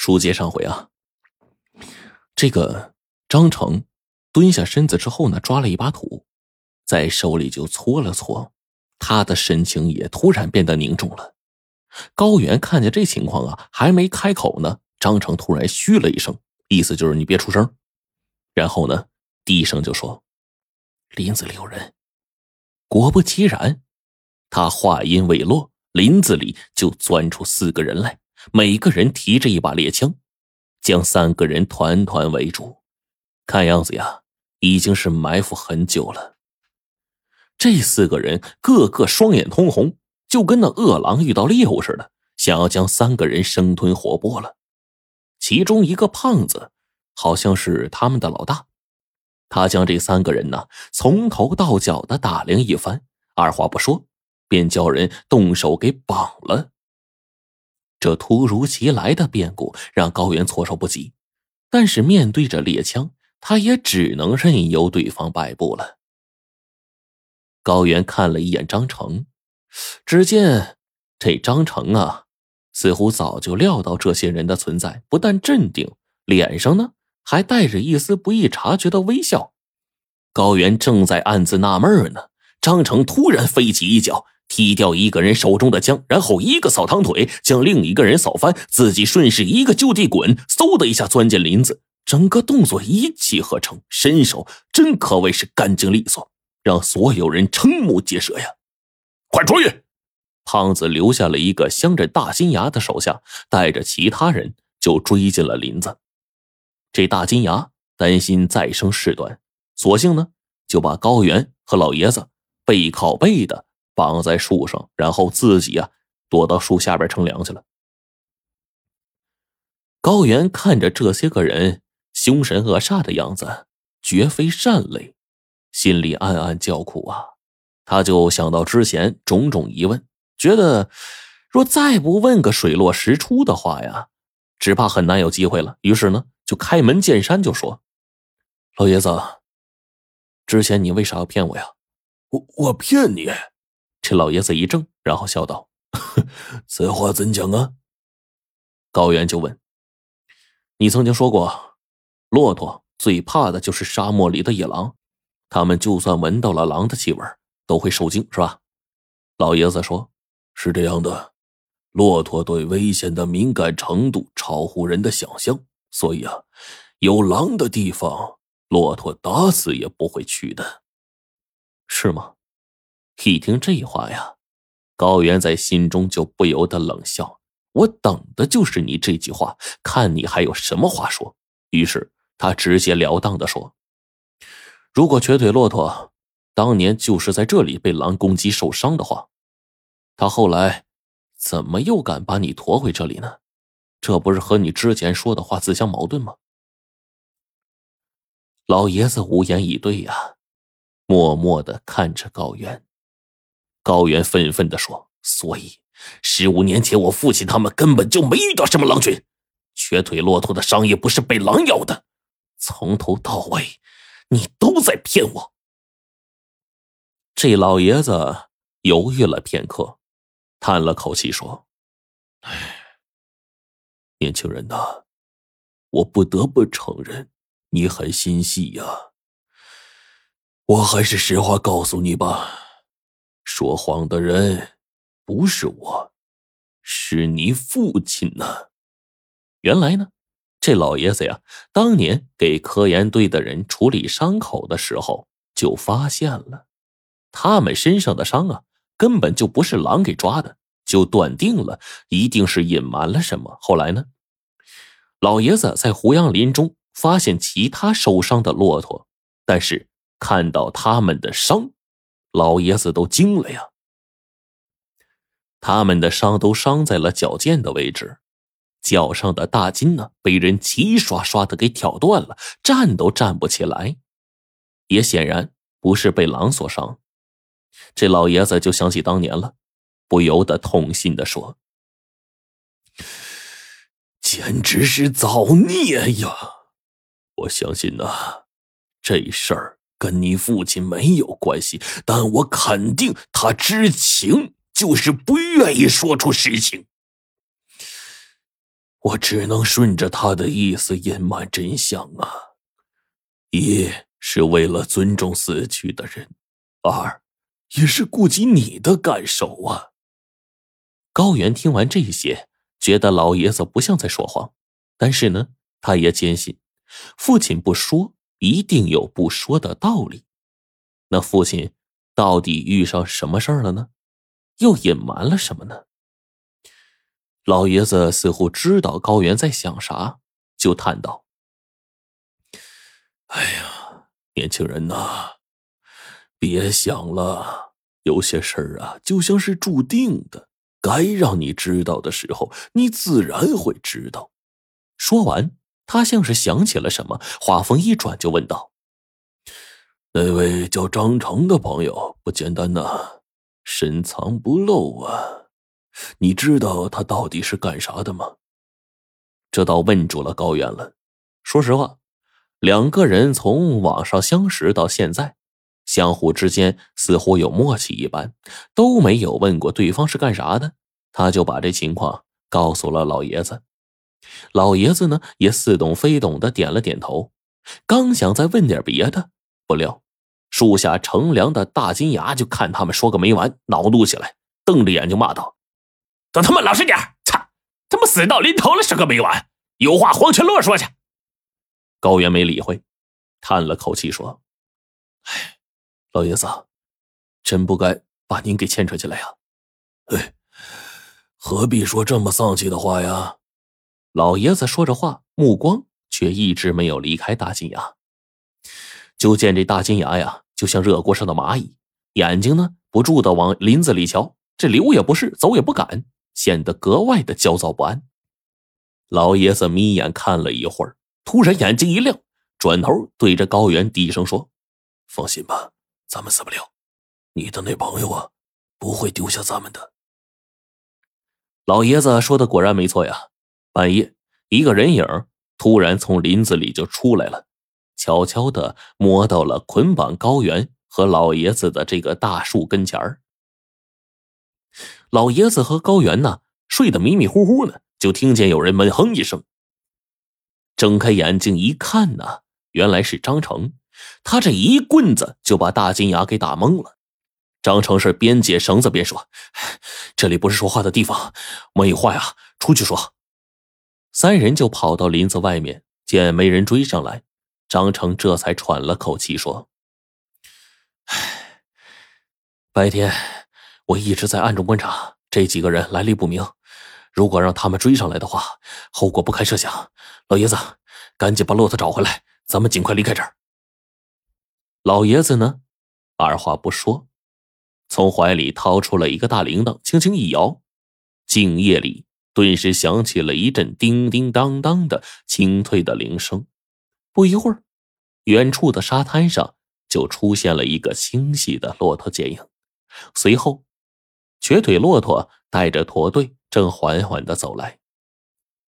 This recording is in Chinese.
书接上回啊，这个张成蹲下身子之后呢，抓了一把土，在手里就搓了搓，他的神情也突然变得凝重了。高原看见这情况啊，还没开口呢，张成突然嘘了一声，意思就是你别出声。然后呢，低声就说：“林子里有人。”果不其然，他话音未落，林子里就钻出四个人来。每个人提着一把猎枪，将三个人团团围住。看样子呀，已经是埋伏很久了。这四个人个个双眼通红，就跟那饿狼遇到猎物似的，想要将三个人生吞活剥了。其中一个胖子，好像是他们的老大，他将这三个人呢从头到脚的打量一番，二话不说，便叫人动手给绑了。这突如其来的变故让高原措手不及，但是面对着猎枪，他也只能任由对方摆布了。高原看了一眼张成，只见这张成啊，似乎早就料到这些人的存在，不但镇定，脸上呢还带着一丝不易察觉的微笑。高原正在暗自纳闷呢，张成突然飞起一脚。踢掉一个人手中的枪，然后一个扫堂腿，将另一个人扫翻，自己顺势一个就地滚，嗖的一下钻进林子，整个动作一气呵成，身手真可谓是干净利索，让所有人瞠目结舌呀！快追！胖子留下了一个镶着大金牙的手下，带着其他人就追进了林子。这大金牙担心再生事端，索性呢就把高原和老爷子背靠背的。绑在树上，然后自己啊躲到树下边乘凉去了。高原看着这些个人凶神恶煞的样子，绝非善类，心里暗暗叫苦啊。他就想到之前种种疑问，觉得若再不问个水落石出的话呀，只怕很难有机会了。于是呢，就开门见山就说：“老爷子，之前你为啥要骗我呀？我我骗你？”这老爷子一怔，然后笑道：“ 此话怎讲啊？”高原就问：“你曾经说过，骆驼最怕的就是沙漠里的野狼，他们就算闻到了狼的气味，都会受惊，是吧？”老爷子说：“是这样的，骆驼对危险的敏感程度超乎人的想象，所以啊，有狼的地方，骆驼打死也不会去的，是吗？”一听这话呀，高原在心中就不由得冷笑。我等的就是你这句话，看你还有什么话说。于是他直截了当的说：“如果瘸腿骆驼当年就是在这里被狼攻击受伤的话，他后来怎么又敢把你驮回这里呢？这不是和你之前说的话自相矛盾吗？”老爷子无言以对呀，默默的看着高原。高原愤愤地说：“所以，十五年前我父亲他们根本就没遇到什么狼群，瘸腿骆驼的伤也不是被狼咬的，从头到尾，你都在骗我。”这老爷子犹豫了片刻，叹了口气说：“哎，年轻人呐，我不得不承认，你很心细呀。我还是实话告诉你吧。”说谎的人不是我，是你父亲呢。原来呢，这老爷子呀，当年给科研队的人处理伤口的时候，就发现了他们身上的伤啊，根本就不是狼给抓的，就断定了一定是隐瞒了什么。后来呢，老爷子在胡杨林中发现其他受伤的骆驼，但是看到他们的伤。老爷子都惊了呀！他们的伤都伤在了脚尖的位置，脚上的大筋呢，被人齐刷刷的给挑断了，站都站不起来，也显然不是被狼所伤。这老爷子就想起当年了，不由得痛心的说：“简直是造孽呀！我相信呐，这事儿……”跟你父亲没有关系，但我肯定他知情，就是不愿意说出实情。我只能顺着他的意思隐瞒真相啊！一是为了尊重死去的人，二也是顾及你的感受啊。高原听完这些，觉得老爷子不像在说谎，但是呢，他也坚信父亲不说，一定有不说的道理。那父亲到底遇上什么事儿了呢？又隐瞒了什么呢？老爷子似乎知道高原在想啥，就叹道：“哎呀，年轻人呐，别想了，有些事儿啊，就像是注定的。”该让你知道的时候，你自然会知道。说完，他像是想起了什么，话锋一转就问道：“那位叫张成的朋友不简单呐，深藏不露啊！你知道他到底是干啥的吗？”这倒问住了高原了。说实话，两个人从网上相识到现在。相互之间似乎有默契一般，都没有问过对方是干啥的，他就把这情况告诉了老爷子。老爷子呢也似懂非懂的点了点头，刚想再问点别的，不料树下乘凉的大金牙就看他们说个没完，恼怒起来，瞪着眼睛骂道：“都他妈老实点！操，他妈死到临头了，说个没完，有话黄泉路说去。”高原没理会，叹了口气说：“唉。”老爷子，真不该把您给牵扯进来呀！哎，何必说这么丧气的话呀？老爷子说着话，目光却一直没有离开大金牙。就见这大金牙呀，就像热锅上的蚂蚁，眼睛呢不住的往林子里瞧，这留也不是，走也不敢，显得格外的焦躁不安。老爷子眯眼看了一会儿，突然眼睛一亮，转头对着高原低声说：“放心吧。”咱们死不了，你的那朋友啊，不会丢下咱们的。老爷子说的果然没错呀。半夜，一个人影突然从林子里就出来了，悄悄的摸到了捆绑高原和老爷子的这个大树跟前儿。老爷子和高原呢，睡得迷迷糊糊呢，就听见有人闷哼一声。睁开眼睛一看呢，原来是张成。他这一棍子就把大金牙给打懵了。张成是边解绳子边说：“这里不是说话的地方，没有话呀，出去说。”三人就跑到林子外面，见没人追上来，张成这才喘了口气说：“唉，白天我一直在暗中观察这几个人来历不明，如果让他们追上来的话，后果不堪设想。老爷子，赶紧把骆驼找回来，咱们尽快离开这儿。”老爷子呢，二话不说，从怀里掏出了一个大铃铛，轻轻一摇，静夜里顿时响起了一阵叮叮当当的清脆的铃声。不一会儿，远处的沙滩上就出现了一个清晰的骆驼剪影。随后，瘸腿骆驼带着驼队正缓缓的走来。